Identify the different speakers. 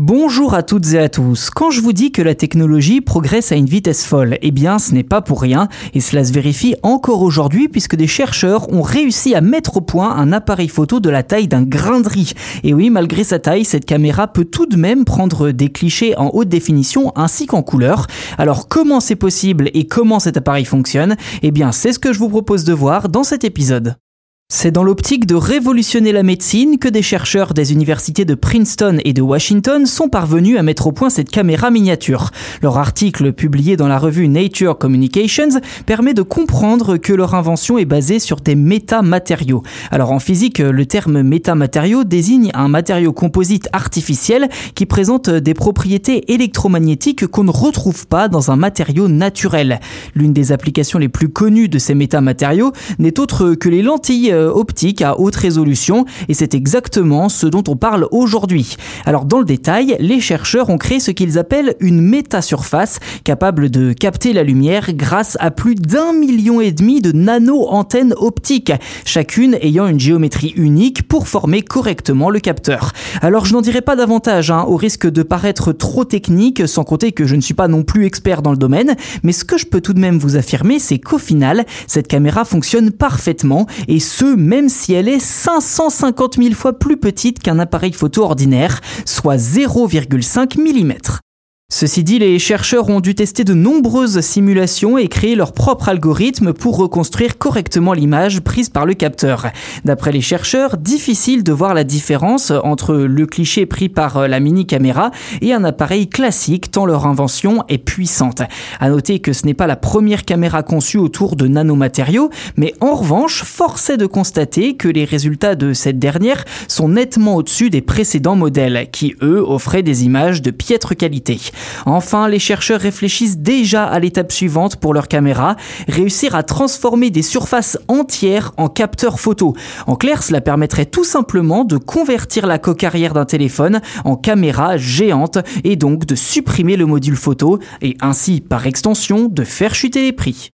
Speaker 1: Bonjour à toutes et à tous. Quand je vous dis que la technologie progresse à une vitesse folle, eh bien ce n'est pas pour rien et cela se vérifie encore aujourd'hui puisque des chercheurs ont réussi à mettre au point un appareil photo de la taille d'un grain de riz. Et oui, malgré sa taille, cette caméra peut tout de même prendre des clichés en haute définition ainsi qu'en couleur. Alors comment c'est possible et comment cet appareil fonctionne? Eh bien c'est ce que je vous propose de voir dans cet épisode. C'est dans l'optique de révolutionner la médecine que des chercheurs des universités de Princeton et de Washington sont parvenus à mettre au point cette caméra miniature. Leur article publié dans la revue Nature Communications permet de comprendre que leur invention est basée sur des métamatériaux. Alors en physique, le terme métamatériau désigne un matériau composite artificiel qui présente des propriétés électromagnétiques qu'on ne retrouve pas dans un matériau naturel. L'une des applications les plus connues de ces métamatériaux n'est autre que les lentilles optique à haute résolution et c'est exactement ce dont on parle aujourd'hui. Alors dans le détail, les chercheurs ont créé ce qu'ils appellent une métasurface capable de capter la lumière grâce à plus d'un million et demi de nano-antennes optiques, chacune ayant une géométrie unique pour former correctement le capteur. Alors je n'en dirai pas davantage hein, au risque de paraître trop technique sans compter que je ne suis pas non plus expert dans le domaine, mais ce que je peux tout de même vous affirmer c'est qu'au final, cette caméra fonctionne parfaitement et ce même si elle est 550 000 fois plus petite qu'un appareil photo ordinaire, soit 0,5 mm. Ceci dit, les chercheurs ont dû tester de nombreuses simulations et créer leur propre algorithme pour reconstruire correctement l'image prise par le capteur. D'après les chercheurs, difficile de voir la différence entre le cliché pris par la mini caméra et un appareil classique tant leur invention est puissante. À noter que ce n'est pas la première caméra conçue autour de nanomatériaux, mais en revanche, force est de constater que les résultats de cette dernière sont nettement au-dessus des précédents modèles qui eux offraient des images de piètre qualité. Enfin, les chercheurs réfléchissent déjà à l'étape suivante pour leur caméra, réussir à transformer des surfaces entières en capteurs photo. En clair, cela permettrait tout simplement de convertir la coque arrière d'un téléphone en caméra géante et donc de supprimer le module photo et ainsi, par extension, de faire chuter les prix.